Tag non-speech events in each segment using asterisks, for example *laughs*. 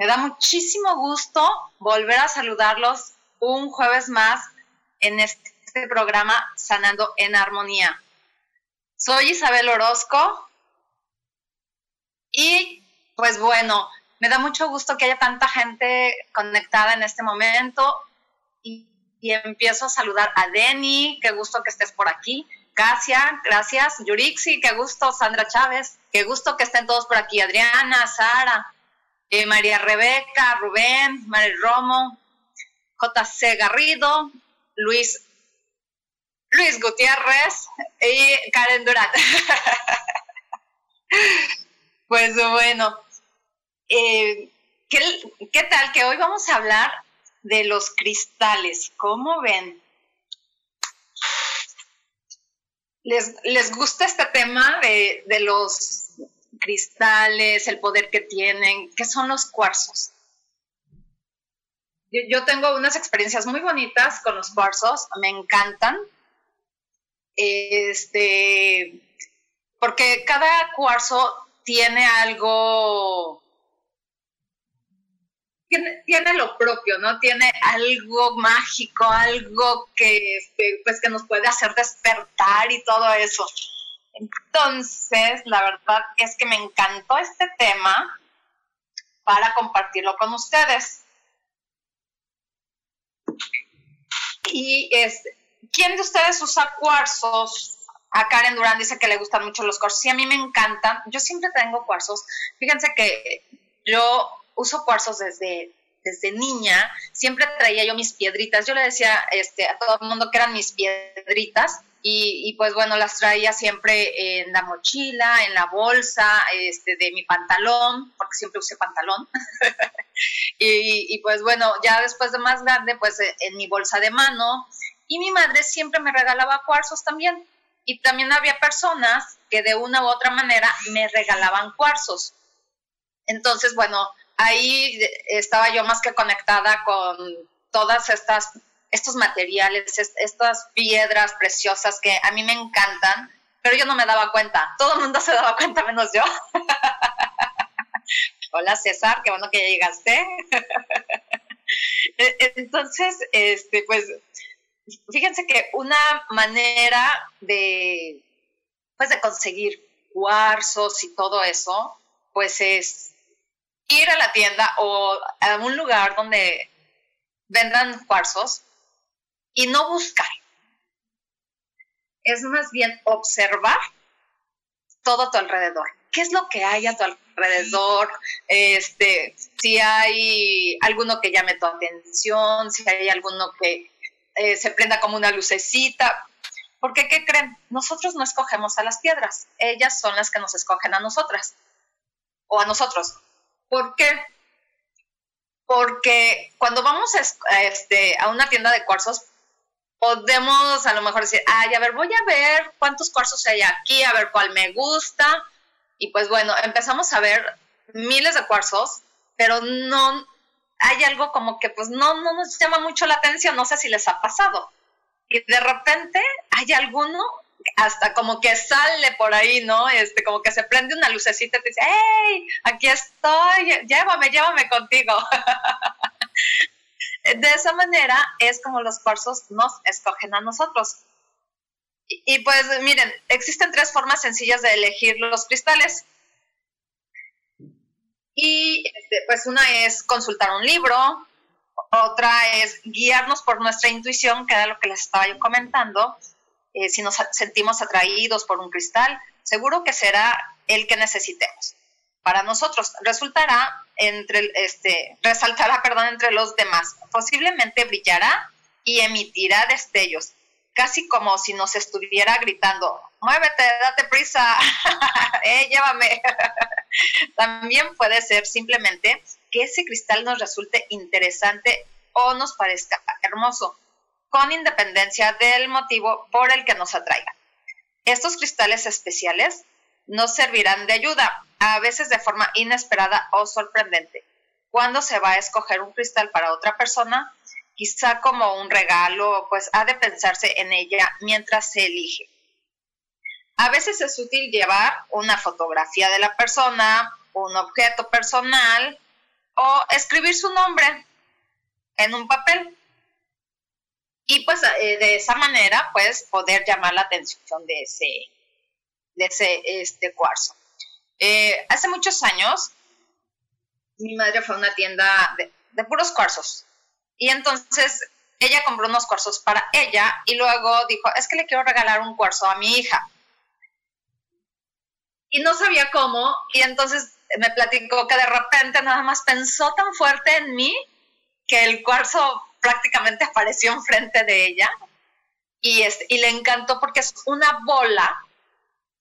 Me da muchísimo gusto volver a saludarlos un jueves más en este programa Sanando en Armonía. Soy Isabel Orozco y pues bueno, me da mucho gusto que haya tanta gente conectada en este momento y, empiezo a saludar a Denny, qué gusto que estés por aquí. Casia, gracias. Yurixi, qué gusto. Sandra Chávez, qué gusto que estén todos por aquí. Adriana, Sara, eh, María Rebeca, Rubén, María Romo, JC Garrido, Luis, Luis Gutiérrez y Karen Durán. *laughs* pues bueno, eh, ¿qué, ¿qué tal? Que hoy vamos a hablar de los cristales. ¿Cómo ven? les, gusta este tema de, los cristales, el poder que tienen, ¿qué son los cuarzos? Yo, tengo unas experiencias muy bonitas con los cuarzos, me encantan. Este, porque cada cuarzo tiene algo tiene, lo propio, ¿no? Tiene algo mágico, algo que, pues, que nos puede hacer despertar y todo eso. Entonces, la verdad es que me encantó este tema para compartirlo con ustedes. Y es, ¿quién de ustedes usa cuarzos? A Karen Durán dice que le gustan mucho los cuarzos. Sí, a mí me encantan. Yo siempre tengo cuarzos. Fíjense que yo uso cuarzos desde, desde niña, siempre traía yo mis piedritas. Yo le decía este, a todo el mundo que eran mis piedritas y, pues bueno, las traía siempre en la mochila, en la bolsa este, de mi pantalón, porque siempre usé pantalón. *laughs* y, y, pues bueno, ya después de más grande, pues en mi bolsa de mano. Y mi madre siempre me regalaba cuarzos también. Y también había personas que de una u otra manera me regalaban cuarzos. Entonces, bueno, ahí estaba yo más que conectada con todas estas estos materiales, estas piedras preciosas que a mí me encantan, pero yo no me daba cuenta. Todo el mundo se daba cuenta menos yo. *laughs* Hola César, qué bueno que ya llegaste. *laughs* E-, entonces, este, pues, fíjense que una manera de, pues, de conseguir cuarzos y todo eso, pues es ir a la tienda o a un lugar donde vendan cuarzos y no buscar. Es más bien observar todo a tu alrededor. ¿Qué es lo que hay a tu alrededor? Este, si hay alguno que llame tu atención, si hay alguno que eh, se prenda como una lucecita. Porque, ¿qué creen? Nosotros no escogemos a las piedras, ellas son las que nos escogen a nosotras o a nosotros. ¿Por qué? Porque cuando vamos a, este, a una tienda de cuarzos, podemos a lo mejor decir, ay, a ver, voy a ver cuántos cuarzos hay aquí, a ver cuál me gusta. Y pues bueno, empezamos a ver miles de cuarzos, pero no hay algo como que pues no, no nos llama mucho la atención, no sé si les ha pasado. Y de repente hay alguno hasta como que sale por ahí, ¿no? Este, como que se prende una lucecita y te dice, ¡hey! Aquí estoy, llévame, llévame contigo. *laughs* de esa manera es como los cuarzos nos escogen a nosotros. Y, y, pues miren, existen tres formas sencillas de elegir los cristales. Y este, pues una es consultar un libro, otra es guiarnos por nuestra intuición, que era lo que les estaba yo comentando. Eh, si nos sentimos atraídos por un cristal, seguro que será el que necesitemos. Para nosotros resultará entre este resaltará, perdón, entre los demás. Posiblemente brillará y emitirá destellos, casi como si nos estuviera gritando, "Muévete, date prisa. *laughs* eh, llévame." *laughs* También puede ser simplemente que ese cristal nos resulte interesante o nos parezca hermoso, con independencia del motivo por el que nos atraiga. Estos cristales especiales nos servirán de ayuda, a veces de forma inesperada o sorprendente. Cuando se va a escoger un cristal para otra persona, quizá como un regalo, pues ha de pensarse en ella mientras se elige. A veces es útil llevar una fotografía de la persona, un objeto personal o escribir su nombre en un papel. Y pues eh, de esa manera, pues poder llamar la atención de ese, de ese este, cuarzo. Eh, hace muchos años, mi madre fue a una tienda de, puros cuarzos. Y entonces ella compró unos cuarzos para ella y luego dijo, es que le quiero regalar un cuarzo a mi hija. Y no sabía cómo, y entonces me platicó que de repente nada más pensó tan fuerte en mí que el cuarzo prácticamente *laughs* apareció enfrente de ella este, y le encantó porque es una bola,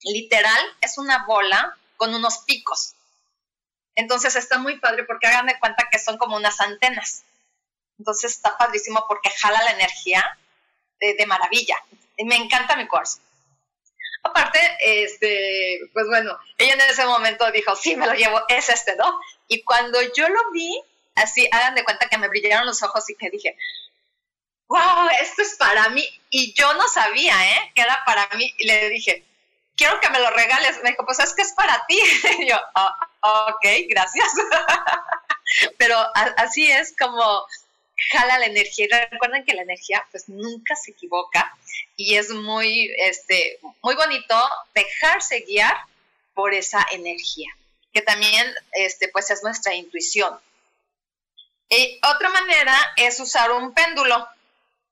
literal, es una bola con unos picos. Entonces está muy padre porque hagan de cuenta que son como unas antenas. Entonces está padrísimo porque jala la energía de, maravilla. Y me encanta mi cuarzo. Aparte, este, pues bueno, ella en ese momento dijo, sí, me lo llevo, es este, ¿no? Y cuando yo lo vi, así, hagan de cuenta que me brillaron los ojos y que dije, wow, esto es para mí. Y yo no sabía, ¿eh? Que era para mí. Y le dije, quiero que me lo regales. Me dijo, pues es que es para ti. *laughs* Y yo, oh, ok, gracias. *laughs* Pero así es como jala la energía. Y recuerden que la energía pues nunca se equivoca y es muy, este, muy bonito dejarse guiar por esa energía, que también este, pues es nuestra intuición. Y otra manera es usar un péndulo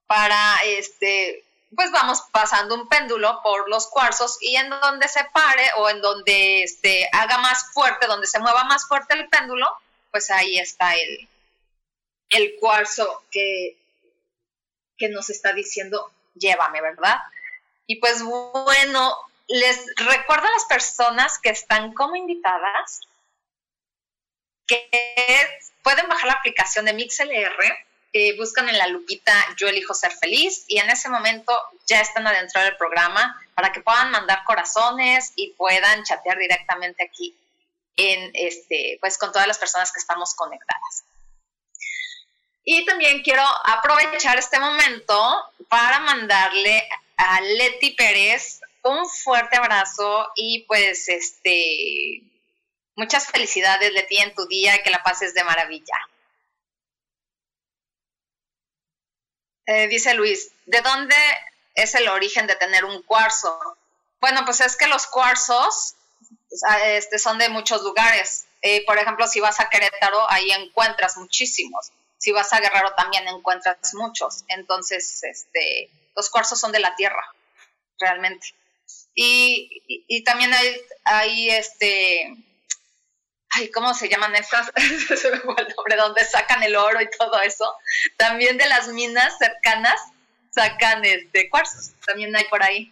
para, este, pues vamos pasando un péndulo por los cuarzos y en donde se pare o en donde este, haga más fuerte, donde se mueva más fuerte el péndulo, pues ahí está el, el cuarzo que, que nos está diciendo, llévame, ¿verdad? Y pues bueno, les recuerdo a las personas que están como invitadas que pueden bajar la aplicación de MixLR, buscan en la lupita Yo elijo ser feliz y en ese momento ya están adentro del programa para que puedan mandar corazones y puedan chatear directamente aquí en este, pues con todas las personas que estamos conectadas. Y también quiero aprovechar este momento para mandarle a Leti Pérez un fuerte abrazo y pues este muchas felicidades Leti en tu día y que la pases de maravilla. Eh, dice Luis, ¿de dónde es el origen de tener un cuarzo? Bueno, pues es que los cuarzos este, son de muchos lugares. Eh, por ejemplo, si vas a Querétaro, ahí encuentras muchísimos si vas a Guerrero también encuentras muchos. Entonces, este, los cuarzos son de la tierra, realmente. Y, y, también hay, hay, este, ay, ¿cómo se llaman estas? *laughs* se me fue donde sacan el oro y todo eso. También de las minas cercanas sacan este, cuarzos, también hay por ahí.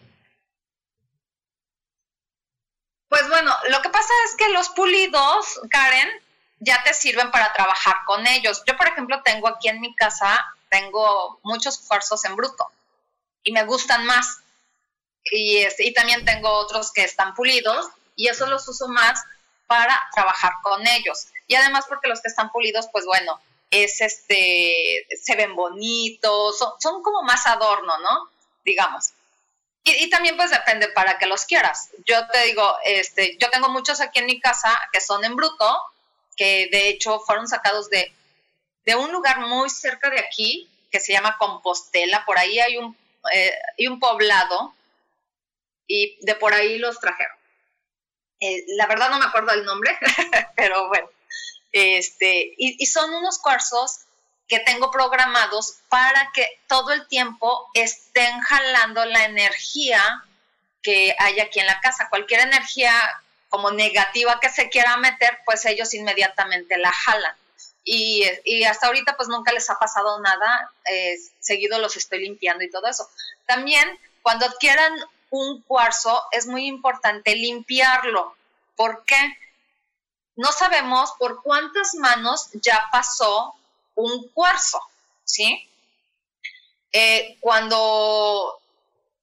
Pues bueno, lo que pasa es que los pulidos, Karen, ya te sirven para trabajar con ellos. Yo, por ejemplo, tengo aquí en mi casa, tengo muchos cuarzos en bruto y me gustan más. Y, este, y también tengo otros que están pulidos y eso los uso más para trabajar con ellos. Y además porque los que están pulidos, pues bueno, es este, se ven bonitos, son, como más adorno, ¿no? Digamos. Y, y, también pues depende para que los quieras. Yo te digo, este, yo tengo muchos aquí en mi casa que son en bruto que de hecho fueron sacados de, de un lugar muy cerca de aquí, que se llama Compostela, por ahí hay un, eh, hay un poblado y de por ahí los trajeron. Eh, la verdad no me acuerdo el nombre, *laughs* pero bueno. Este, y, y son unos cuarzos que tengo programados para que todo el tiempo estén jalando la energía que hay aquí en la casa. Cualquier energía como negativa que se quiera meter, pues ellos inmediatamente la jalan. Y, hasta ahorita pues nunca les ha pasado nada, eh, seguido los estoy limpiando y todo eso. También cuando adquieran un cuarzo es muy importante limpiarlo. ¿Por qué? No sabemos por cuántas manos ya pasó un cuarzo, ¿sí? Eh, cuando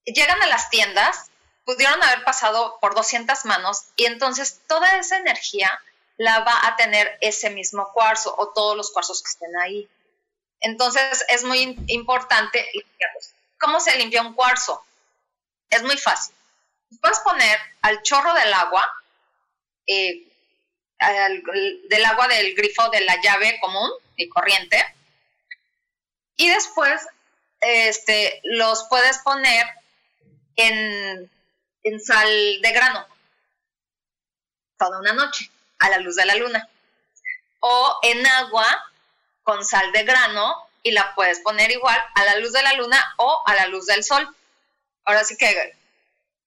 llegan a las tiendas, pudieron haber pasado por 200 manos y entonces toda esa energía la va a tener ese mismo cuarzo o todos los cuarzos que estén ahí. Entonces es muy importante ¿Cómo se limpia un cuarzo? Es muy fácil. Puedes poner al chorro del agua, eh, del agua del grifo de la llave común y corriente, y después este, los puedes poner en en sal de grano toda una noche a la luz de la luna. O en agua con sal de grano y la puedes poner igual a la luz de la luna o a la luz del sol. Ahora sí que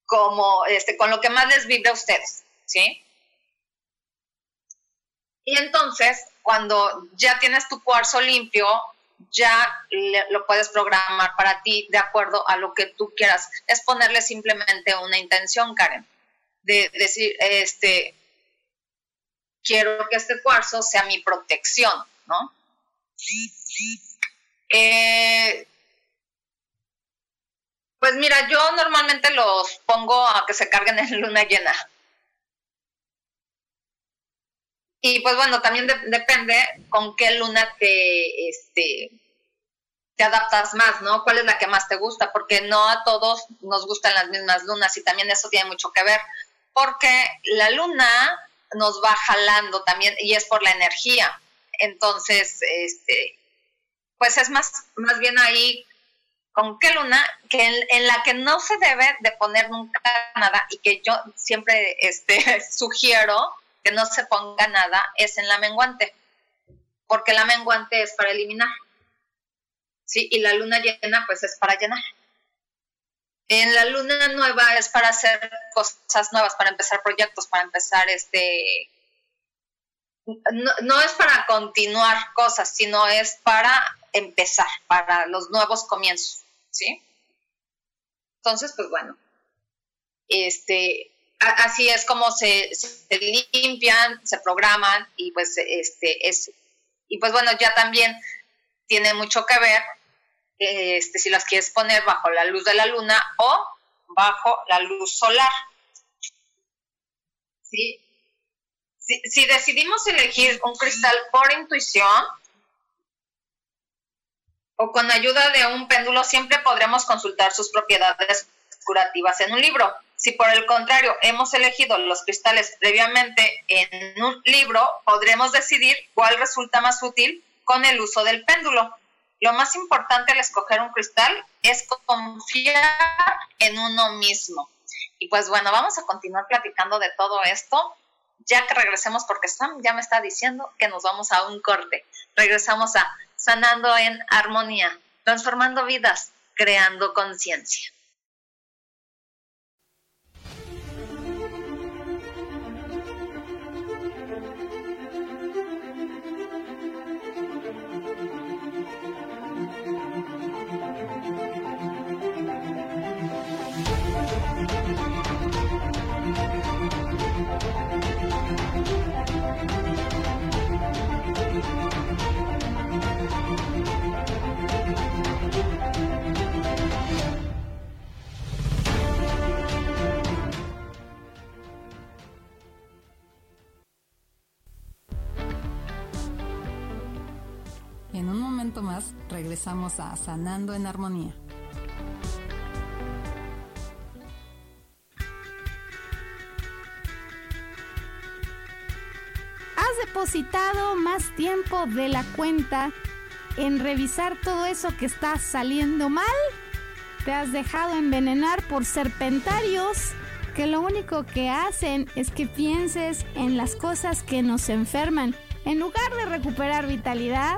como este con lo que más les vibre a ustedes, ¿sí? Y entonces, cuando ya tienes tu cuarzo limpio, ya lo puedes programar para ti de acuerdo a lo que tú quieras. Es ponerle simplemente una intención, Karen, de decir, este, quiero que este cuarzo sea mi protección, ¿no? Eh, pues mira, yo normalmente los pongo a que se carguen en luna llena. Y pues bueno, también depende con qué luna te, este, te adaptas más, ¿no? ¿Cuál es la que más te gusta? Porque no a todos nos gustan las mismas lunas y también eso tiene mucho que ver, porque la luna nos va jalando también y es por la energía. Entonces, este, pues es más, más bien ahí con qué luna, que en, la que no se debe de poner nunca nada y que yo siempre este, *laughs* sugiero que no se ponga nada es en la menguante, porque la menguante es para eliminar. Sí, y la luna llena pues es para llenar. En la luna nueva es para hacer cosas nuevas, para empezar proyectos, para empezar este... No, no es para continuar cosas, sino es para empezar, para los nuevos comienzos, ¿sí? Entonces, pues bueno, este, así es como se, limpian, se programan y pues este es y pues bueno ya también tiene mucho que ver este si las quieres poner bajo la luz de la luna o bajo la luz solar. ¿Sí? Si, si decidimos elegir un cristal por intuición o con ayuda de un péndulo, siempre podremos consultar sus propiedades curativas en un libro. Si por el contrario hemos elegido los cristales previamente en un libro, podremos decidir cuál resulta más útil con el uso del péndulo. Lo más importante al escoger un cristal es confiar en uno mismo. Y pues bueno, vamos a continuar platicando de todo esto ya que regresemos porque Sam ya me está diciendo que nos vamos a un corte. Regresamos a Sanando en Armonía, transformando vidas, creando conciencia. Más regresamos a Sanando en Armonía. ¿Has depositado más tiempo de la cuenta en revisar todo eso que está saliendo mal? ¿Te has dejado envenenar por serpentarios que lo único que hacen es que pienses en las cosas que nos enferman En lugar de recuperar vitalidad,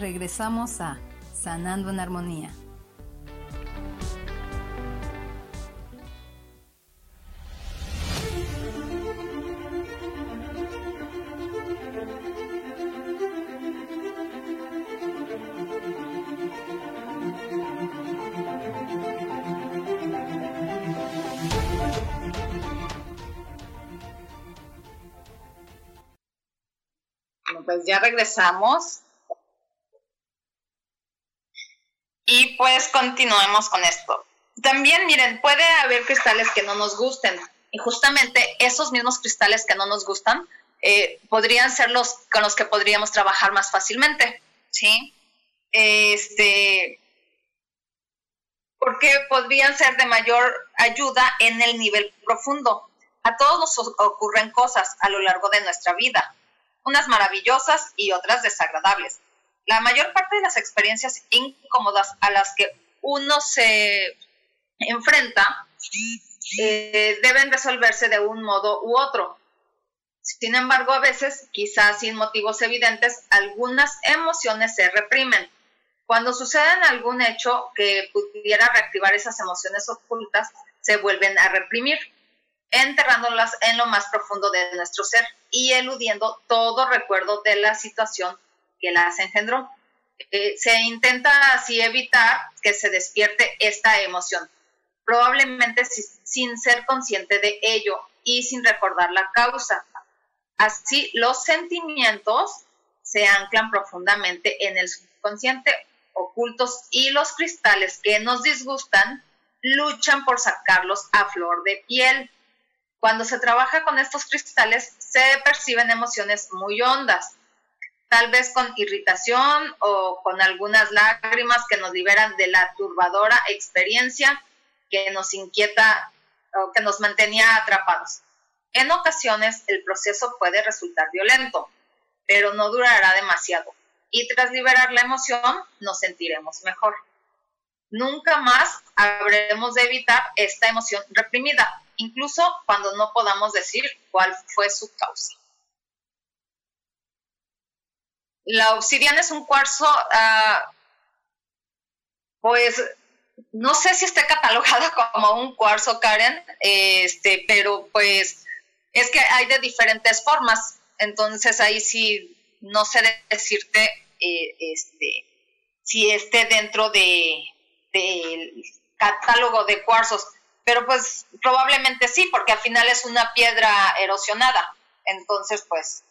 Regresamos a Sanando en Armonía. pues ya regresamos. Pues continuemos con esto. También, miren, puede haber cristales que no nos gusten. Y justamente esos mismos cristales que no nos gustan eh, podrían ser los con los que podríamos trabajar más fácilmente. ¿Sí? Este. Porque podrían ser de mayor ayuda en el nivel profundo. A todos nos ocurren cosas a lo largo de nuestra vida, unas maravillosas y otras desagradables la mayor parte de las experiencias incómodas a las que uno se enfrenta eh, deben resolverse de un modo u otro. Sin embargo, a veces, quizás sin motivos evidentes, algunas emociones se reprimen. Cuando sucede algún hecho que pudiera reactivar esas emociones ocultas, se vuelven a reprimir, enterrándolas en lo más profundo de nuestro ser y eludiendo todo recuerdo de la situación que las engendró. Eh, se intenta así evitar que se despierte esta emoción, probablemente sin ser consciente de ello y sin recordar la causa. Así, los sentimientos se anclan profundamente en el subconsciente ocultos y los cristales que nos disgustan luchan por sacarlos a flor de piel. Cuando se trabaja con estos cristales se perciben emociones muy hondas, tal vez con irritación o con algunas lágrimas que nos liberan de la turbadora experiencia que nos inquieta o que nos mantenía atrapados. En ocasiones el proceso puede resultar violento, pero no durará demasiado y tras liberar la emoción nos sentiremos mejor. Nunca más habremos de evitar esta emoción reprimida, incluso cuando no podamos decir cuál fue su causa. La obsidiana es un cuarzo, ah, pues no sé si está catalogada *laughs* como un cuarzo, Karen, este, pero pues es que hay de diferentes formas, entonces ahí sí no sé decirte eh, este, si esté dentro de del catálogo de cuarzos, pero pues probablemente sí, porque al final es una piedra erosionada, entonces pues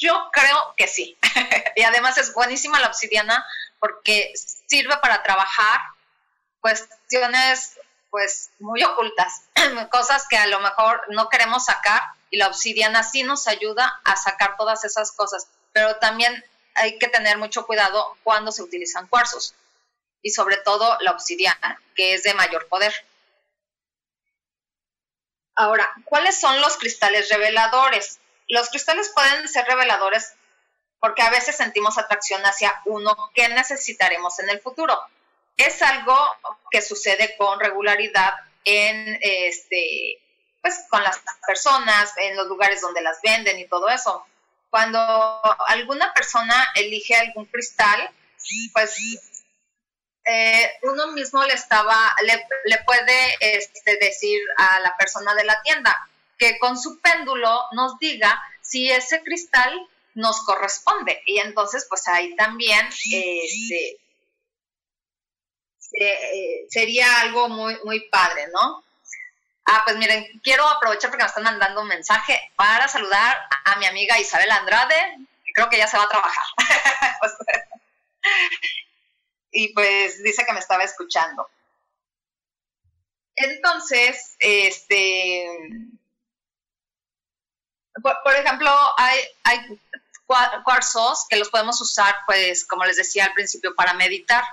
yo creo que sí. *laughs* y además es buenísima la obsidiana porque sirve para trabajar cuestiones pues muy ocultas, *clears throat* cosas que a lo mejor no queremos sacar y la obsidiana sí nos ayuda a sacar todas esas cosas, pero también hay que tener mucho cuidado cuando se utilizan cuarzos y sobre todo la obsidiana, que es de mayor poder. Ahora, ¿cuáles son los cristales reveladores? Los cristales pueden ser reveladores porque a veces sentimos atracción hacia uno que necesitaremos en el futuro. Es algo que sucede con regularidad en este pues con las personas, en los lugares donde las venden y todo eso. Cuando alguna persona elige algún cristal, pues eh, uno mismo le estaba, le, puede este, decir a la persona de la tienda que con su péndulo nos diga si ese cristal nos corresponde. Y entonces, pues ahí también este, eh, sería algo muy, muy padre, ¿no? Ah, pues miren, quiero aprovechar porque me están mandando un mensaje para saludar a mi amiga Isabel Andrade, que creo que ya se va a trabajar. *laughs* y pues dice que me estaba escuchando. Entonces, este, por, ejemplo, hay, cuarzos que los podemos usar, pues, como les decía al principio, para meditar.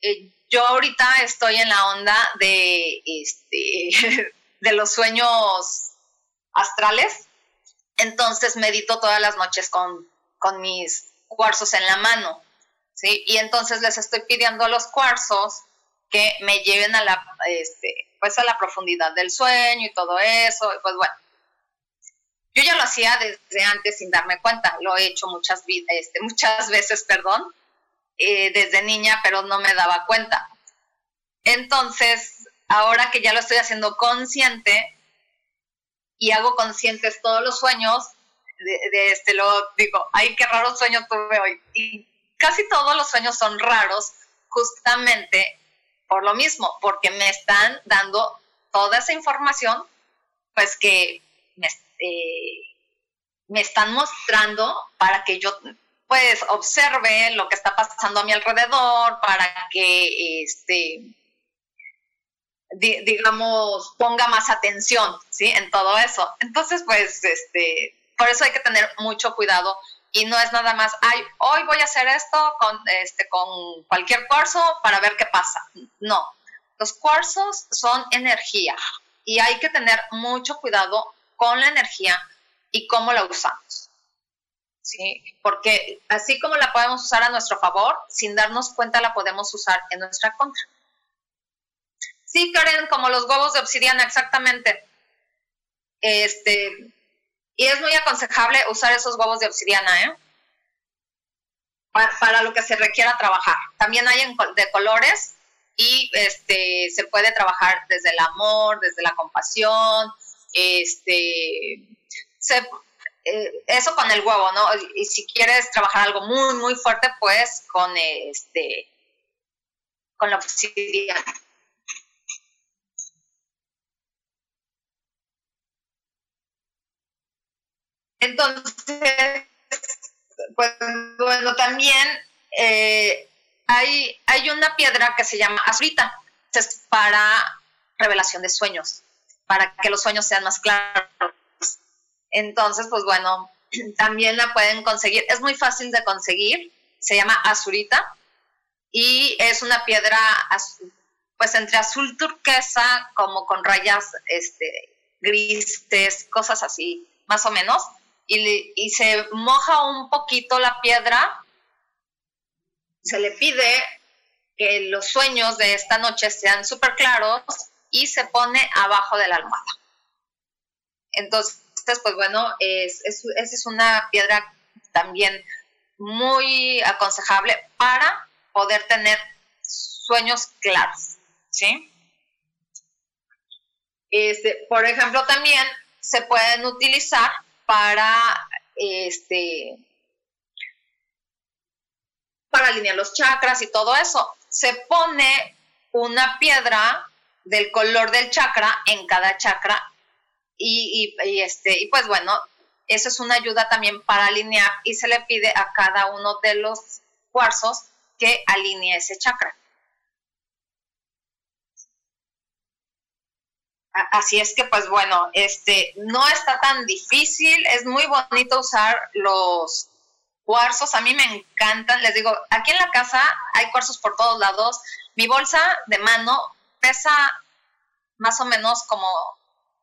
Eh, yo ahorita estoy en la onda de, este, *laughs* de los sueños astrales, entonces medito todas las noches con, con mis cuarzos en la mano, ¿sí? Y entonces les estoy pidiendo a los cuarzos que me lleven a la, este, pues a la profundidad del sueño y todo eso, y pues bueno. Yo ya lo hacía desde antes sin darme cuenta, lo he hecho muchas, este, muchas *laughs* veces, perdón, eh, desde niña, pero no me daba cuenta. Entonces, ahora que ya lo estoy haciendo consciente y hago conscientes todos los sueños, de, este, lo digo, ay, qué raro sueño tuve hoy. Y casi todos los sueños son raros justamente por lo mismo, porque me están dando toda esa información, pues que me, eh, me están mostrando para que yo pues observe lo que está pasando a mi alrededor, para que este digamos ponga más atención, ¿sí? En todo eso. Entonces, pues este por eso hay que tener mucho cuidado y no es nada más, ay, hoy voy a hacer esto con este con cualquier cuarzo para ver qué pasa. No. Los cuarzos son energía y hay que tener mucho cuidado con la energía y cómo la usamos. ¿sí? Porque así como la podemos usar a nuestro favor, sin darnos cuenta la podemos usar en nuestra contra. Sí, Karen, como los huevos de obsidiana, exactamente. Este, y es muy aconsejable usar esos huevos de obsidiana, ¿eh? Para, lo que se requiera trabajar. También hay de colores y este, se puede trabajar desde el amor, desde la compasión, este, eh, eso con el huevo, ¿no? Y si quieres trabajar algo muy, muy fuerte, pues con este, con la obsidiana. Entonces, pues bueno, también eh, hay, hay una piedra que se llama azurita, es para revelación de sueños, para que los sueños sean más claros entonces, pues bueno, *clears throat* también la pueden conseguir. Es muy fácil de conseguir. Se llama azurita y es una piedra, pues entre azul turquesa, como con rayas este, grises, cosas así, más o menos. Y, y se moja un poquito la piedra. Se le pide que los sueños de esta noche sean súper claros y se pone abajo de la almohada. Entonces, pues bueno, es, esa es una piedra también muy aconsejable para poder tener sueños claros, ¿sí? Este, por ejemplo, también se pueden utilizar para este para alinear los chakras y todo eso. Se pone una piedra del color del chakra en cada chakra y, este, y pues bueno, eso es una ayuda también para alinear y se le pide a cada uno de los cuarzos que alinee ese chakra. Así es que, pues bueno, este no está tan difícil, es muy bonito usar los, cuarzos, a mí me encantan, les digo, aquí en la casa hay cuarzos por todos lados, mi bolsa de mano pesa más o menos como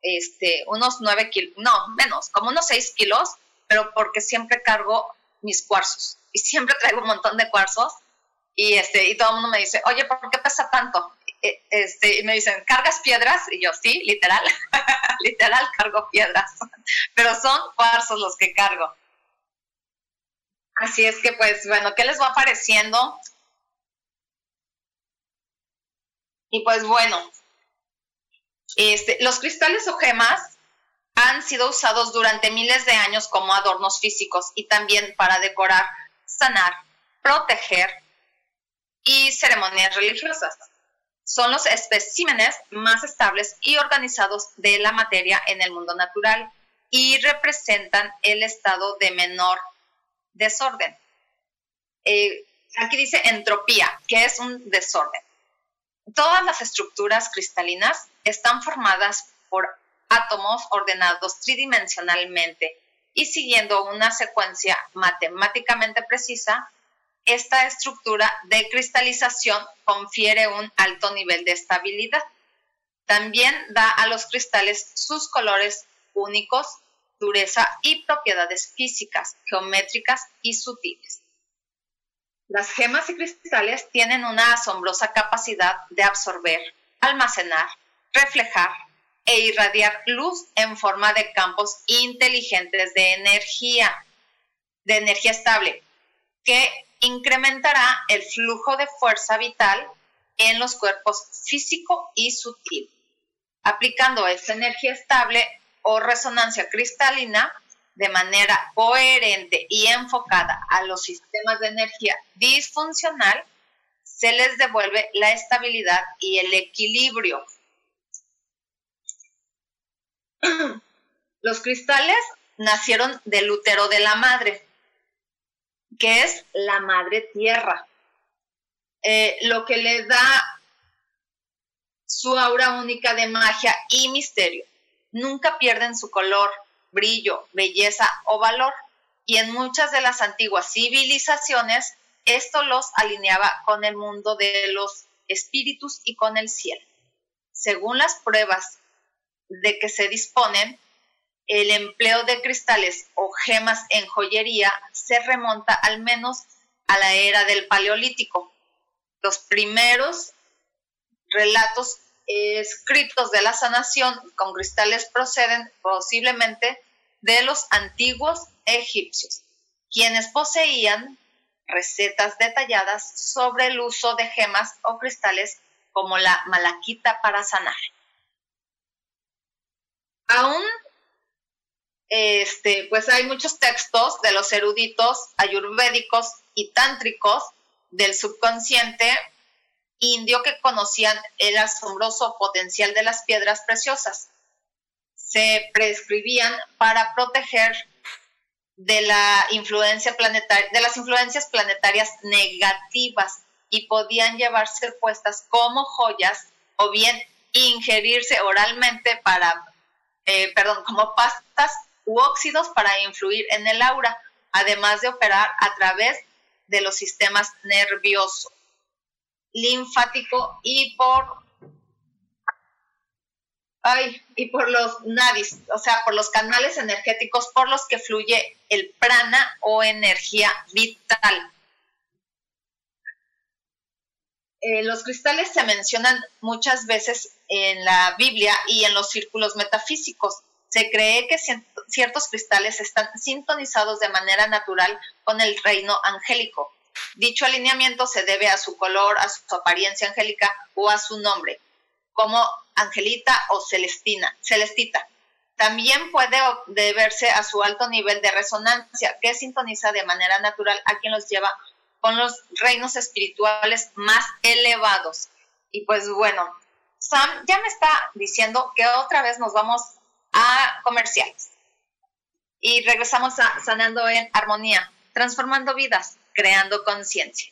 este, unos 9 kilos, no, menos, como unos 6 kilos, pero porque siempre cargo mis cuarzos y siempre traigo un montón de cuarzos y, este, y todo el mundo me dice, oye, ¿por qué pesa tanto? E, este, y me dicen, ¿cargas piedras? Y yo, sí, literal, *laughs* literal cargo piedras, *laughs* pero son cuarzos los que cargo. Así es que, pues, bueno, ¿qué les va apareciendo? Y pues bueno, este, los cristales o gemas han sido usados durante miles de años como adornos físicos y también para decorar, sanar, proteger y ceremonias religiosas. Son los especímenes más estables y organizados de la materia en el mundo natural y representan el estado de menor desorden. Eh, aquí dice entropía, que es un desorden. Todas las estructuras cristalinas están formadas por átomos ordenados tridimensionalmente y siguiendo una secuencia matemáticamente precisa, esta estructura de cristalización confiere un alto nivel de estabilidad. También da a los cristales sus colores únicos, dureza y propiedades físicas, geométricas y sutiles. Las gemas y cristales tienen una asombrosa capacidad de absorber, almacenar, reflejar e irradiar luz en forma de campos inteligentes de energía, de energía estable, que incrementará el flujo de fuerza vital en los cuerpos físico y sutil. Aplicando esta energía estable o resonancia cristalina, de manera coherente y enfocada a los sistemas de energía disfuncional, se les devuelve la estabilidad y el equilibrio. Los cristales nacieron del útero de la madre, que es la madre tierra, eh, lo que le da su aura única de magia y misterio. Nunca pierden su color, brillo, belleza o valor. Y en muchas de las antiguas civilizaciones, esto los alineaba con el mundo de los espíritus y con el cielo. Según las pruebas de que se disponen, el empleo de cristales o gemas en joyería se remonta al menos a la era del Paleolítico. Los primeros relatos escritos de la sanación con cristales proceden posiblemente de los antiguos egipcios, quienes poseían recetas detalladas sobre el uso de gemas o cristales como la malaquita para sanar. Aún este, pues hay muchos textos de los eruditos ayurvédicos y tántricos del subconsciente indio que conocían el asombroso potencial de las piedras preciosas. Se prescribían para proteger de la influencia planetaria, de las influencias planetarias negativas y podían llevarse puestas como joyas o bien ingerirse oralmente para, eh, perdón, como pastas u óxidos para influir en el aura, además de operar a través de los sistemas nerviosos linfático y por ay, y por los nadis, o sea, por los canales energéticos por los que fluye el prana o energía vital. Eh, los cristales se mencionan muchas veces en la Biblia y en los círculos metafísicos. Se cree que ciertos cristales están sintonizados de manera natural con el reino angélico, Dicho alineamiento se debe a su color, a su apariencia angélica o a su nombre, como Angelita o Celestina, Celestita. También puede deberse a su alto nivel de resonancia, que sintoniza de manera natural a quien los lleva con los reinos espirituales más elevados. Y pues bueno, Sam ya me está diciendo que otra vez nos vamos a comerciales. Y regresamos a Sanando en Armonía, transformando vidas creando conciencia.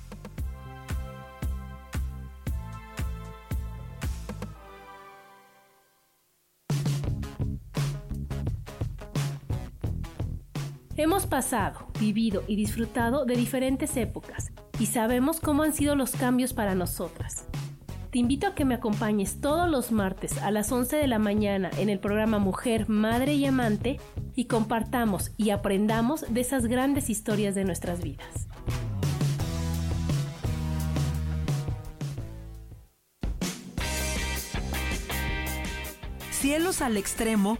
Hemos pasado, vivido y disfrutado de diferentes épocas y sabemos cómo han sido los cambios para nosotras. Te invito a que me acompañes todos los martes a las 11 de la mañana en el programa Mujer, Madre y Amante y compartamos y aprendamos de esas grandes historias de nuestras vidas. Cielos al Extremo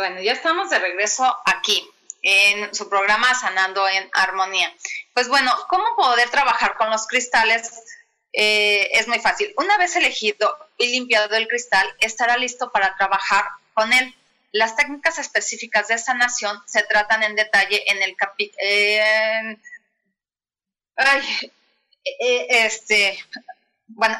Bueno, ya estamos de regreso aquí en su programa Sanando en Armonía. Pues bueno, ¿cómo poder trabajar con los cristales? Eh, es muy fácil. Una vez elegido y limpiado el cristal, estará listo para trabajar con él. Las técnicas específicas de sanación se tratan en detalle en el capítulo. ay, eh, este, bueno,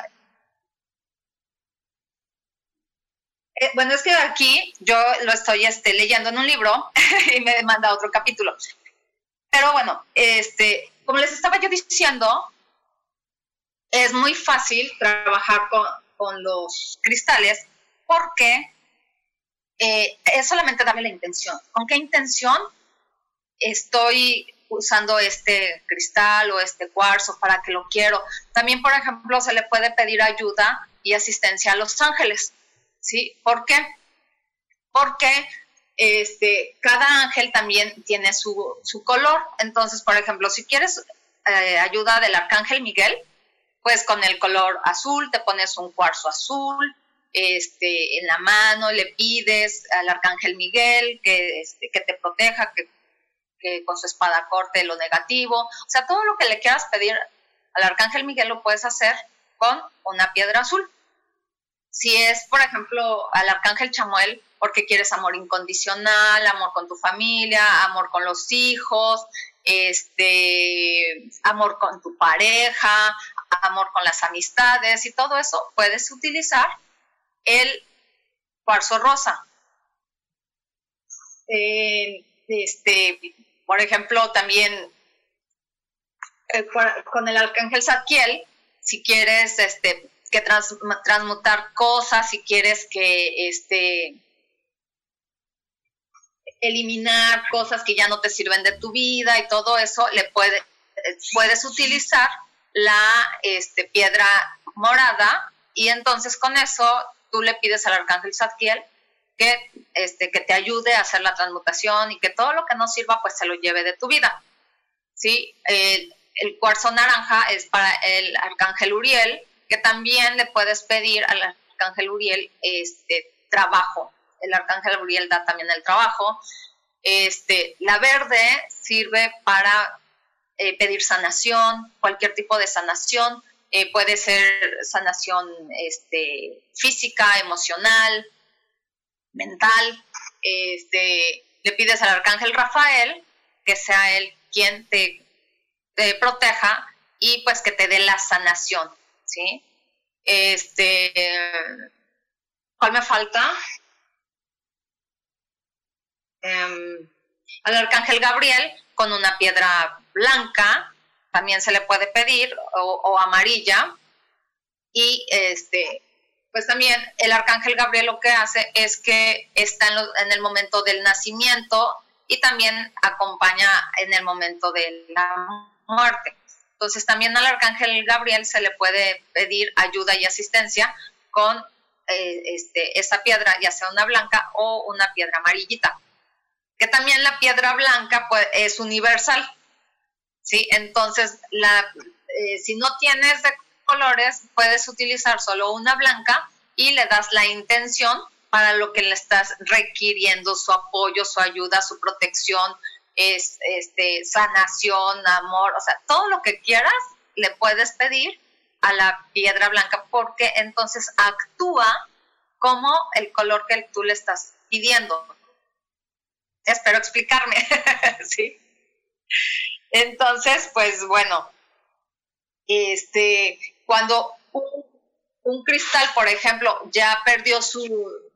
Eh, bueno, es que aquí yo lo estoy este, leyendo en un libro *laughs* y me demanda otro capítulo. Pero bueno, este, como les estaba yo diciendo, es muy fácil trabajar con, los cristales porque eh, es solamente darle la intención. ¿Con qué intención estoy usando este cristal o este cuarzo para que lo quiero? También, por ejemplo, se le puede pedir ayuda y asistencia a los ángeles. ¿Sí? ¿Por qué? Porque este, cada ángel también tiene su, color. Entonces, por ejemplo, si quieres eh, ayuda del arcángel Miguel, pues con el color azul te pones un cuarzo azul, este, en la mano le pides al arcángel Miguel que, este, que te proteja, que, que, con su espada corte lo negativo. O sea, todo lo que le quieras pedir al arcángel Miguel lo puedes hacer con una piedra azul. Si es, por ejemplo, al arcángel Chamuel, porque quieres amor incondicional, amor con tu familia, amor con los hijos, este, amor con tu pareja, amor con las amistades y todo eso, puedes utilizar el cuarzo rosa. este, por ejemplo, también eh, con el arcángel Zadkiel, si quieres este, que transmutar cosas, si quieres que este eliminar cosas que ya no te sirven de tu vida y todo eso, le puede, puedes utilizar la este, piedra morada y entonces con eso tú le pides al arcángel Zadkiel que, este, que te ayude a hacer la transmutación y que todo lo que no sirva pues se lo lleve de tu vida. ¿sí? El, el cuarzo naranja es para el arcángel Uriel, que también le puedes pedir al arcángel Uriel este, trabajo. El arcángel Uriel da también el trabajo. Este, la verde sirve para eh, pedir sanación, cualquier tipo de sanación. Eh, puede ser sanación este, física, emocional, mental. Este, le pides al arcángel Rafael que sea él quien te, te proteja y pues que te dé la sanación, ¿sí? Este, ¿cuál me falta? Em, al arcángel Gabriel con una piedra blanca, también se le puede pedir, o, amarilla. Y este, pues también el arcángel Gabriel lo que hace es que está en, en, el momento del nacimiento y también acompaña en el momento de la muerte. Entonces también al arcángel Gabriel se le puede pedir ayuda y asistencia con eh, esa piedra, ya sea una blanca o una piedra amarillita. Que también la piedra blanca pues, es universal. ¿sí? Entonces, la, eh, si no tienes de colores, puedes utilizar solo una blanca y le das la intención para lo que le estás requiriendo, su apoyo, su ayuda, su protección, es, este, sanación, amor, o sea, todo lo que quieras le puedes pedir a la piedra blanca porque entonces actúa como el color que tú le estás pidiendo. Espero explicarme, *laughs* ¿sí? Entonces, pues bueno, este, cuando un, un cristal, por ejemplo, ya perdió su,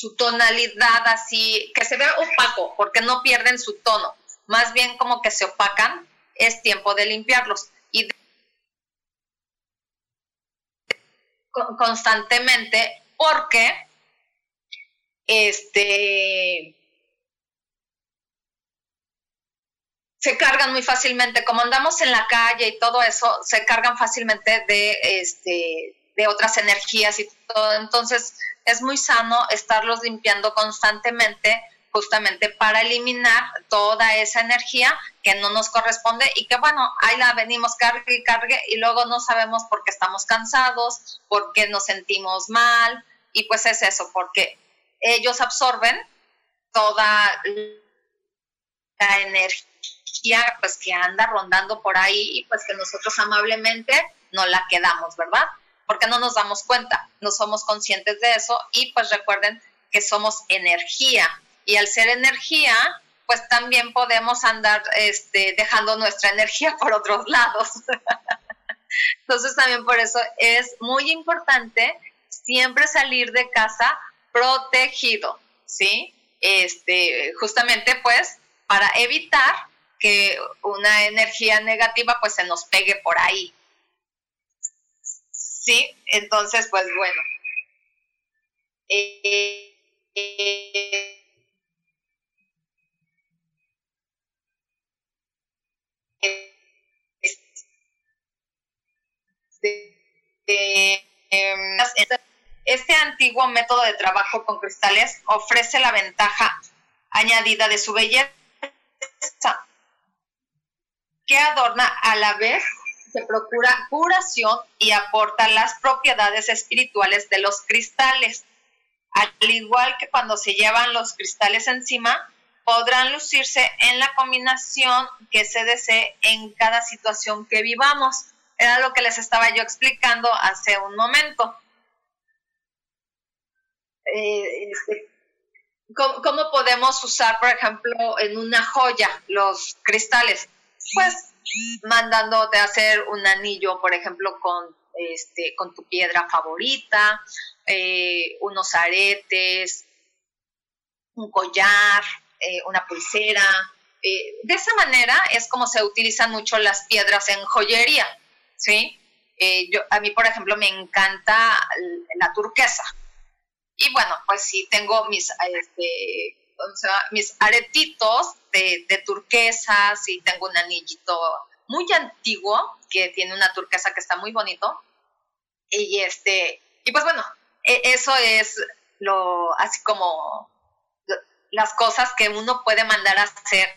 su tonalidad así, que se ve opaco, porque no pierden su tono, más bien como que se opacan, es tiempo de limpiarlos. Y constantemente, porque este se cargan muy fácilmente, como andamos en la calle y todo eso, se cargan fácilmente de este de otras energías y todo. Entonces, es muy sano estarlos limpiando constantemente justamente para eliminar toda esa energía que no nos corresponde y que bueno, ahí la venimos cargue y cargue y luego no sabemos por qué estamos cansados, por qué nos sentimos mal y pues es eso, porque ellos absorben toda la energía pues que anda rondando por ahí y pues que nosotros amablemente no la quedamos, ¿verdad? Porque no nos damos cuenta, no somos conscientes de eso y pues recuerden que somos energía y al ser energía, pues también podemos andar este, dejando nuestra *laughs* energía por otros lados. Entonces también por eso es muy importante siempre salir de casa protegido, ¿sí? Este, justamente pues para evitar que una energía negativa pues se nos pegue por ahí, ¿sí? Entonces, pues bueno. Este antiguo método de trabajo con cristales ofrece la ventaja añadida de su belleza, que adorna a la vez se procura curación y aporta las propiedades espirituales de los cristales. Al igual que cuando se llevan los cristales encima, podrán lucirse en la combinación que se desee en cada situación que vivamos. Era lo que les estaba yo explicando hace un momento. Eh, este, ¿cómo, podemos usar, por ejemplo, en una joya los cristales? Pues mandándote a hacer un anillo, por ejemplo, con, este, con tu piedra favorita, eh, unos aretes, un collar, eh, una pulsera. Eh, de esa manera es como se utilizan mucho las piedras en joyería, ¿sí? Yo, a mí, por ejemplo, me encanta la turquesa. Y bueno, pues sí, tengo mis, este, mis aretitos de, de turquesas y tengo un anillito muy antiguo que tiene una turquesa que está muy bonito. Y este, y pues bueno, e, eso es lo, así como las cosas que uno puede mandar a hacer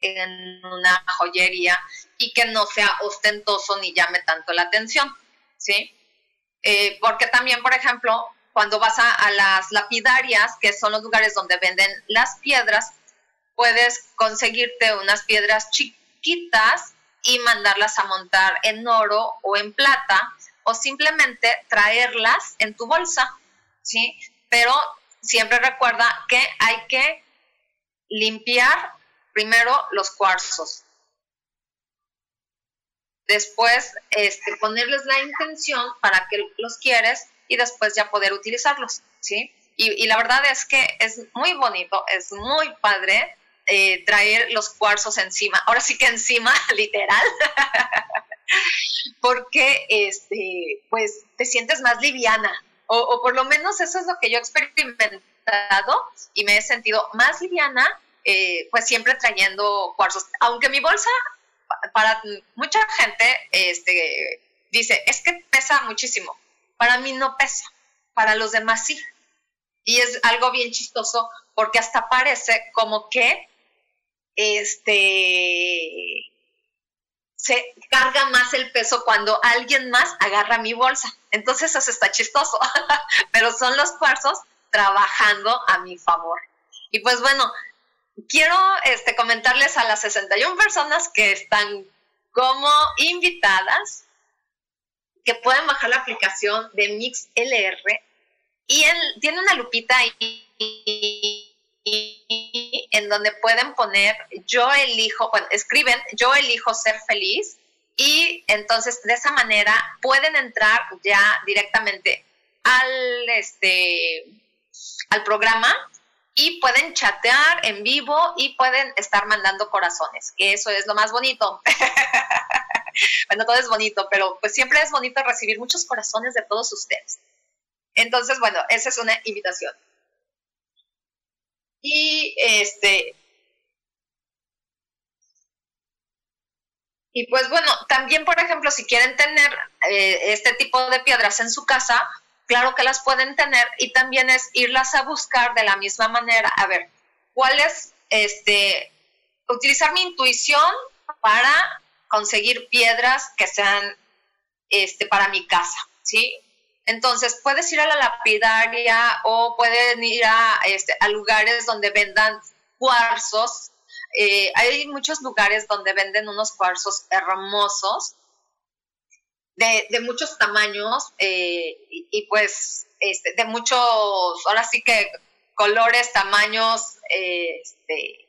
en una joyería y que no sea ostentoso ni llame tanto la atención, ¿sí? Eh, porque también, por ejemplo, cuando vas a, las lapidarias, que son los lugares donde venden las piedras, puedes conseguirte unas piedras chiquitas y mandarlas a montar en oro o en plata o simplemente traerlas en tu bolsa, ¿sí? Pero siempre recuerda que hay que limpiar primero los cuarzos. Después, este, ponerles la intención para que los quieres y después ya poder utilizarlos, ¿sí? Y, la verdad es que es muy bonito, es muy padre eh, traer los cuarzos encima. Ahora sí que encima, *laughs* literal. *laughs* porque este, pues te sientes más liviana, o, por lo menos eso es lo que yo he experimentado y me he sentido más liviana, eh, pues siempre trayendo cuarzos. Aunque mi bolsa, para mucha gente, este, dice, es que pesa muchísimo. Para mí no pesa, para los demás sí. Y es algo bien chistoso porque hasta parece como que, este, se carga más el peso cuando alguien más agarra mi bolsa. Entonces eso está chistoso, *laughs* pero son los cuarzos trabajando a mi favor. Y pues bueno, quiero este, comentarles a las 61 personas que están como invitadas que pueden bajar la aplicación de MixLR y tiene una lupita ahí en donde pueden poner yo elijo, bueno, escriben yo elijo ser feliz y entonces de esa manera pueden entrar ya directamente al este al programa y pueden chatear en vivo y pueden estar mandando corazones, que eso es lo más bonito. *laughs* *laughs* bueno, todo es bonito, pero pues siempre es bonito recibir muchos corazones de todos ustedes. Entonces, bueno, esa es una invitación. Y este. Y pues bueno, también, por ejemplo, si quieren tener eh, este tipo de piedras en su casa, claro que las pueden tener y también es irlas a buscar de la misma manera. A ver, ¿cuál es este? Utilizar mi intuición para conseguir piedras que sean este, para mi casa, ¿sí? Entonces, puedes ir a la lapidaria o pueden ir a, este, a lugares donde vendan cuarzos. Eh, hay muchos lugares donde venden unos cuarzos hermosos, de, de muchos tamaños eh, y, pues este, de muchos, ahora sí que colores, tamaños este,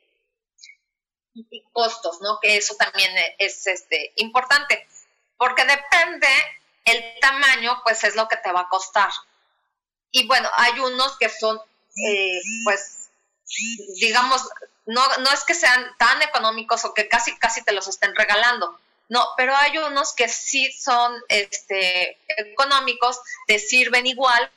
y costos, ¿no? Que eso también es este, importante, porque depende el tamaño pues es lo que te va a costar. Y bueno, hay unos que son, eh, pues, digamos, no, no es que sean tan económicos o que casi, casi te los estén regalando. No, pero hay unos que sí son este, económicos, te sirven igual,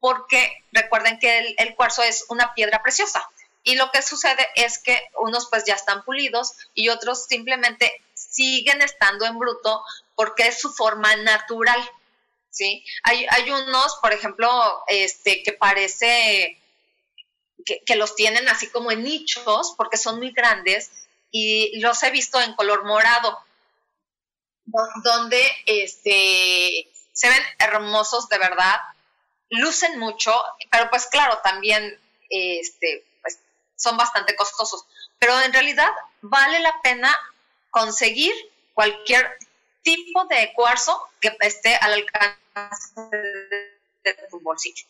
porque recuerden que el, el, cuarzo es una piedra preciosa. Y lo que sucede es que unos pues ya están pulidos y otros simplemente siguen estando en bruto porque es su forma natural, ¿sí? Hay, hay unos, por ejemplo, este, que parece que, los tienen así como en nichos porque son muy grandes y los he visto en color morado, donde este, se ven hermosos de verdad, lucen mucho, pero pues claro, también este, son bastante costosos, pero en realidad vale la pena conseguir cualquier tipo de cuarzo que esté al alcance de tu bolsillo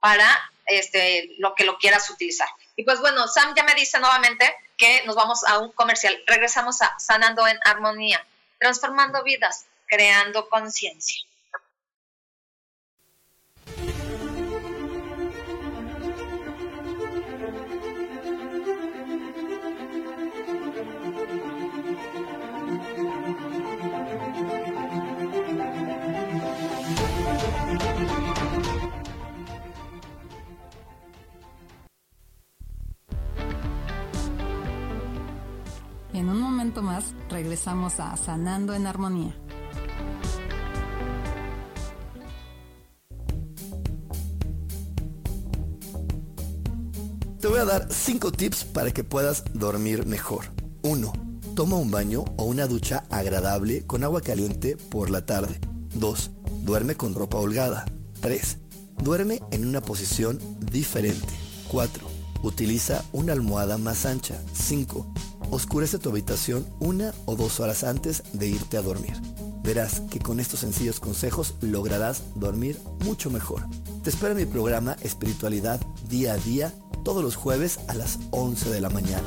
para este, lo que lo quieras utilizar. Y pues bueno, Sam ya me dice nuevamente que nos vamos a un comercial. Regresamos a Sanando en Armonía, transformando vidas, creando conciencia. Regresamos a Sanando en Armonía. Te voy a dar 5 tips para que puedas dormir mejor. 1. Toma un baño o una ducha agradable con agua caliente por la tarde. 2. Duerme con ropa holgada. 3. Duerme en una posición diferente. 4. Utiliza una almohada más ancha. 5. Oscurece tu habitación una o dos horas antes de irte a dormir. Verás que con estos sencillos consejos lograrás dormir mucho mejor. Te espero en mi programa Espiritualidad Día a Día todos los jueves a las 11 de la mañana.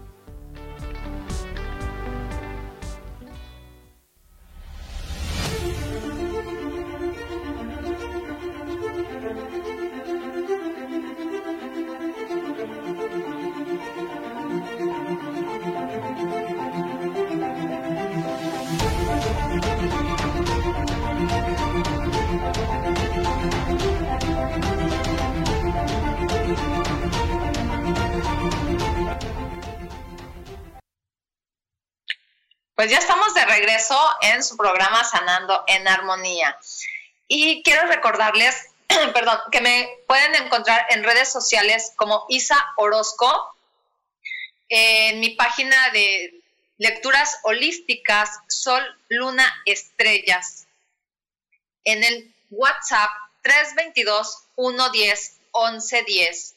Ya estamos de regreso en su programa Sanando en Armonía. Y quiero recordarles, *clears throat* perdón, que me pueden encontrar en redes sociales como Isa Orozco, en mi página de lecturas holísticas Sol, Luna, Estrellas, en el WhatsApp 322 110 1110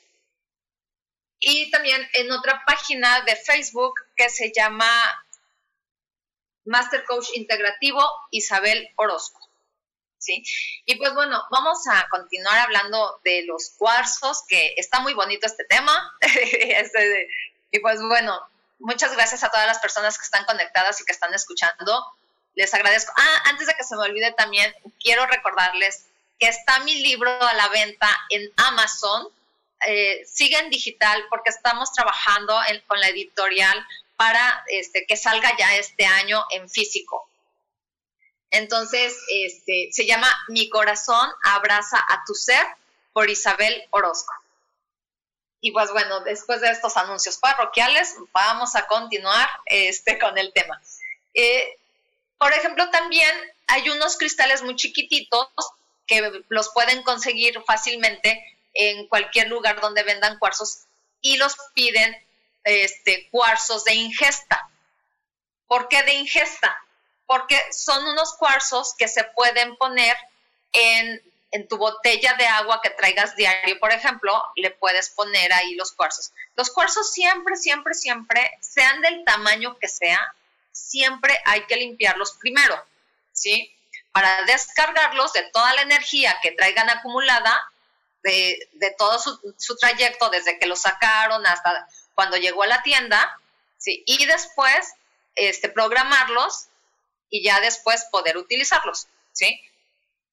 y también en otra página de Facebook que se llama Master Coach Integrativo Isabel Orozco. ¿Sí? Y pues bueno, vamos a continuar hablando de los cuarzos, que está muy bonito este tema. *laughs* Este, y pues bueno, muchas gracias a todas las personas que están conectadas y que están escuchando. Les agradezco. Ah, antes de que se me olvide también, quiero recordarles que está mi libro a la venta en Amazon. Eh, sigue en digital porque estamos trabajando con la editorial para este, que salga ya este año en físico. Entonces, este, se llama Mi corazón abraza a tu ser por Isabel Orozco. Y pues bueno, después de estos anuncios parroquiales, vamos a continuar este, con el tema. Eh, por ejemplo, también hay unos cristales muy chiquititos que los pueden conseguir fácilmente en cualquier lugar donde vendan cuarzos y los piden este, cuarzos de ingesta. ¿Por qué de ingesta? Porque son unos cuarzos que se pueden poner en, en tu botella de agua que traigas diario, por ejemplo, le puedes poner ahí los cuarzos. Los cuarzos siempre, siempre, siempre, sean del tamaño que sea, siempre hay que limpiarlos primero, ¿sí? Para descargarlos de toda la energía que traigan acumulada, de, de todo su, su, trayecto, desde que los sacaron hasta cuando llegó a la tienda, ¿sí? y después este, programarlos y ya después poder utilizarlos, ¿sí?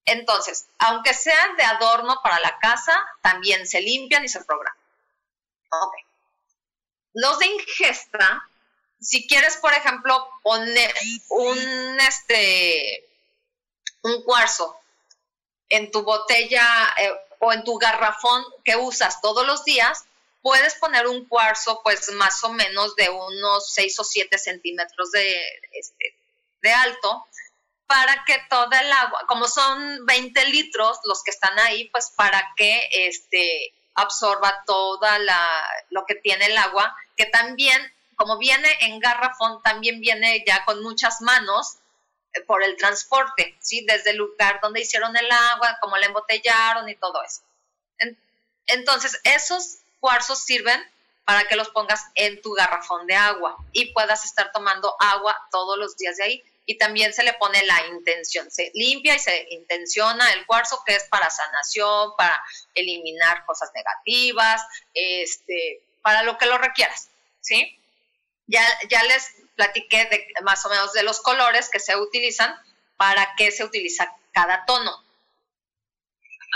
Entonces, aunque sean de adorno para la casa, también se limpian y se programan. Ok. Los de ingesta, si quieres, por ejemplo, poner un, este, un cuarzo en tu botella eh, o en tu garrafón que usas todos los días, puedes poner un cuarzo pues más o menos de unos 6 o 7 centímetros de, este, de alto para que toda el agua, como son 20 litros los que están ahí, pues para que este, absorba toda la, lo que tiene el agua, que también, como viene en garrafón, también viene ya con muchas manos eh, por el transporte, ¿sí? Desde el lugar donde hicieron el agua, como la embotellaron y todo eso. entonces, esos cuarzos sirven para que los pongas en tu garrafón de agua y puedas estar tomando agua todos los días de ahí y también se le pone la intención, se limpia y se intenciona el cuarzo que es para sanación, para eliminar cosas negativas, este, para lo que lo requieras, ¿sí? Ya, ya les platiqué de, más o menos de los colores que se utilizan, para qué se utiliza cada tono.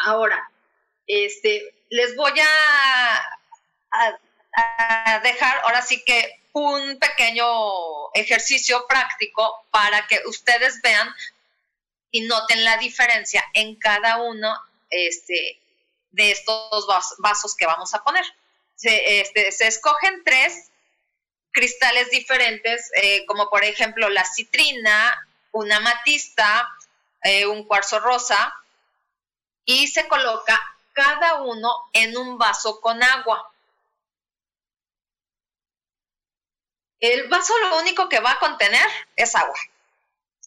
Ahora, este, les voy a, dejar ahora sí que un pequeño ejercicio práctico para que ustedes vean y noten la diferencia en cada uno este, de estos vasos que vamos a poner. Se, este, escogen tres cristales diferentes, eh, como por ejemplo la citrina, una matista, eh, un cuarzo rosa, y se coloca cada uno en un vaso con agua. El vaso lo único que va a contener es agua.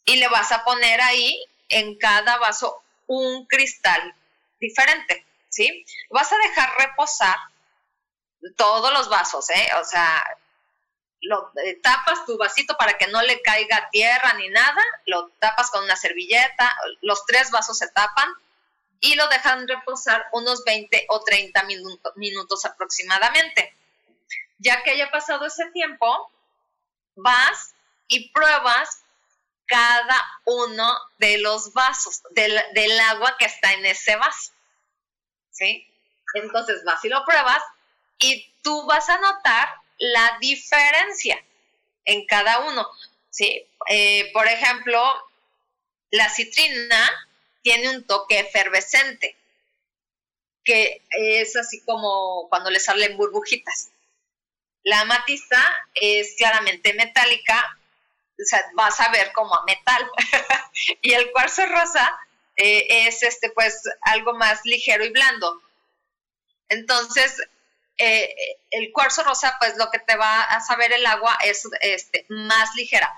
Y le vas a poner ahí en cada vaso un cristal diferente, ¿sí? Vas a dejar reposar todos los vasos, ¿eh? O sea, lo eh, tapas tu vasito para que no le caiga tierra ni nada, lo tapas con una servilleta, los tres vasos se tapan y lo dejan reposar unos 20 o 30 minutos aproximadamente. Ya que haya pasado ese tiempo, vas y pruebas cada uno de los vasos, del, agua que está en ese vaso. ¿Sí? Entonces vas y lo pruebas y tú vas a notar la diferencia en cada uno. ¿sí? Eh, por ejemplo, la citrina tiene un toque efervescente, que es así como cuando le salen burbujitas. La amatista es claramente metálica, o sea, vas a ver como a metal. *laughs* y el cuarzo rosa eh, es este, pues, algo más ligero y blando. Entonces, eh, el cuarzo rosa, pues lo que te va a saber el agua es este, más ligera.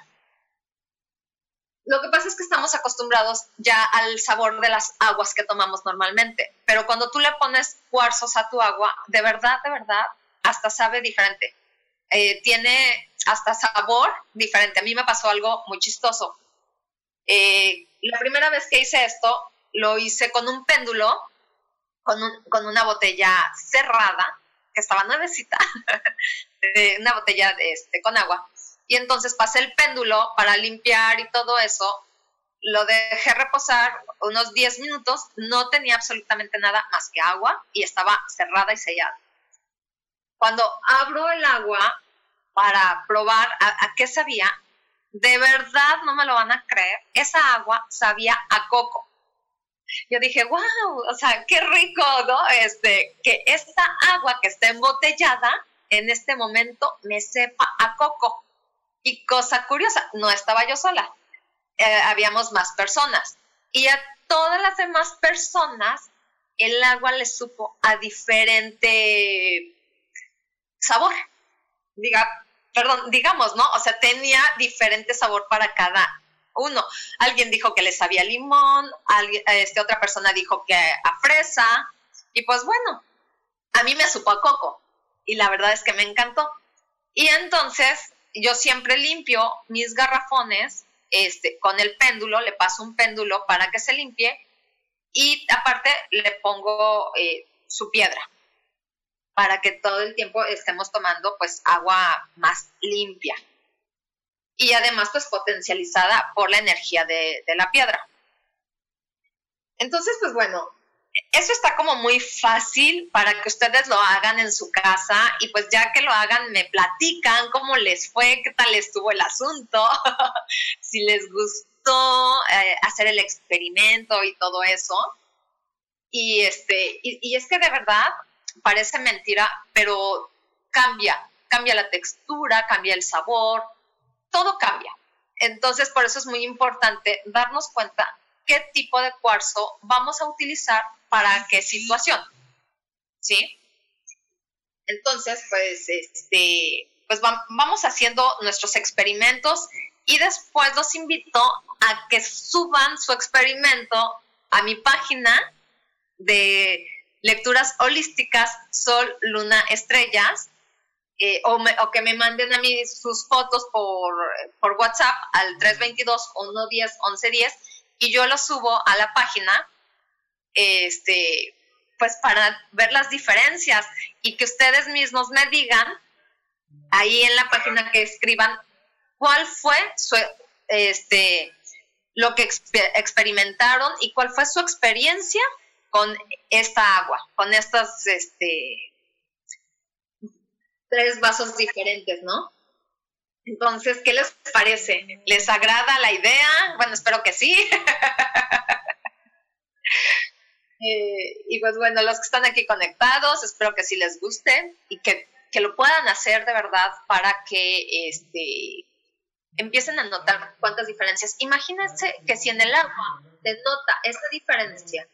Lo que pasa es que estamos acostumbrados ya al sabor de las aguas que tomamos normalmente, pero cuando tú le pones cuarzos a tu agua, de verdad, de verdad, hasta sabe diferente. Eh, tiene hasta sabor diferente. A mí me pasó algo muy chistoso. Eh, la primera vez que hice esto, lo hice con un péndulo, con, con una botella cerrada, que estaba nuevecita, *laughs* una botella de este, con agua. Y entonces pasé el péndulo para limpiar y todo eso. Lo dejé reposar unos 10 minutos, no tenía absolutamente nada más que agua y estaba cerrada y sellada. Cuando abro el agua para probar a, qué sabía, de verdad no me lo van a creer, esa agua sabía a coco. Yo dije, wow, o sea, qué rico, ¿no? Este, que esta agua que está embotellada en este momento me sepa a coco. Y cosa curiosa, no estaba yo sola, eh, habíamos más personas. Y a todas las demás personas, el agua les supo a diferente sabor. Diga, perdón, digamos, ¿no? O sea, tenía diferente sabor para cada uno. Alguien dijo que le sabía limón, alguien, este, otra persona dijo que a fresa, y pues bueno, a mí me supo a coco, y la verdad es que me encantó. Y entonces yo siempre limpio mis garrafones este, con el péndulo, le paso un péndulo para que se limpie, y aparte le pongo eh, su piedra para que todo el tiempo estemos tomando pues agua más limpia. y además pues potencializada por la energía de, de la piedra. Entonces, pues bueno, eso está como muy fácil para que ustedes lo hagan en su casa y pues ya que lo hagan me platican cómo les fue, qué tal estuvo el asunto, *laughs* si les gustó eh, hacer el experimento y todo eso. Y, este, y, es que de verdad parece mentira, pero cambia, cambia la textura, cambia el sabor, todo cambia. Entonces, por eso es muy importante darnos cuenta qué tipo de cuarzo vamos a utilizar para qué situación. ¿Sí? Entonces, pues, este, pues vamos haciendo nuestros experimentos y después los invito a que suban su experimento a mi página de lecturas holísticas Sol, Luna, Estrellas, eh, o, que me manden a mí sus fotos por, por WhatsApp al 322-110-1110 y yo los subo a la página este, pues para ver las diferencias y que ustedes mismos me digan ahí en la página que escriban cuál fue su, este, lo que experimentaron y cuál fue su experiencia con esta agua, con estas, este, tres vasos diferentes, ¿no? Entonces, ¿qué les parece? ¿Les agrada la idea? Bueno, espero que sí. *laughs* Eh, y pues bueno, los que están aquí conectados, espero que sí les guste y que, que lo puedan hacer de verdad para que este, empiecen a notar cuántas diferencias. Imagínense que si en el agua se nota esta diferencia,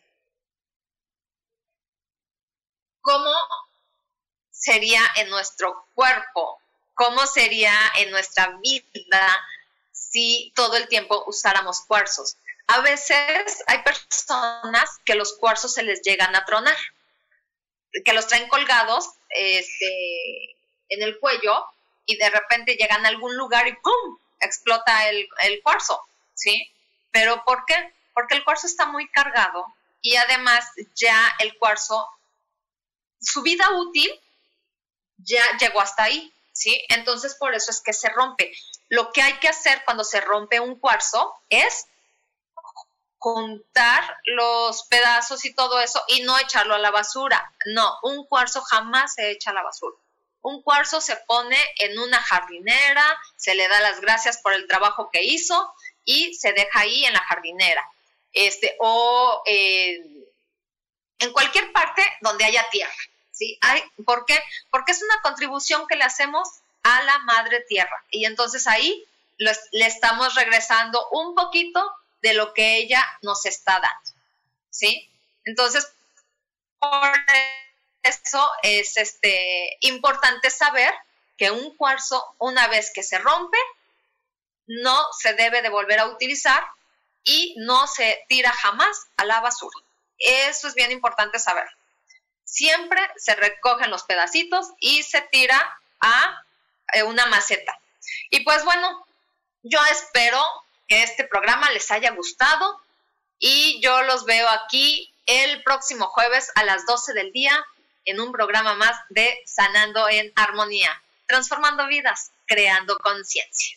¿cómo sería en nuestro cuerpo? ¿Cómo sería en nuestra vida si todo el tiempo usáramos cuarzos? A veces hay personas que los cuarzos se les llegan a tronar, que los traen colgados este, en el cuello y de repente llegan a algún lugar y ¡pum! explota el, el cuarzo, ¿sí? ¿Pero por qué? Porque el cuarzo está muy cargado y además ya el cuarzo, su vida útil ya llegó hasta ahí, ¿sí? Entonces por eso es que se rompe. Lo que hay que hacer cuando se rompe un cuarzo es juntar los pedazos y todo eso y no echarlo a la basura. No, un cuarzo jamás se echa a la basura. Un cuarzo se pone en una jardinera, se le da las gracias por el trabajo que hizo y se deja ahí en la jardinera. Este, o en cualquier parte donde haya tierra. ¿Sí? ¿Por qué? Porque es una contribución que le hacemos a la madre tierra. Y entonces ahí le estamos regresando un poquito de lo que ella nos está dando, ¿sí? Entonces, por eso es este, importante saber que un cuarzo, una vez que se rompe, no se debe de volver a utilizar y no se tira jamás a la basura. Eso es bien importante saber. Siempre se recogen los pedacitos y se tira a eh, una maceta. Y pues bueno, yo espero que este programa les haya gustado y yo los veo aquí el próximo jueves a las 12 del día en un programa más de Sanando en Armonía, transformando vidas, creando conciencia.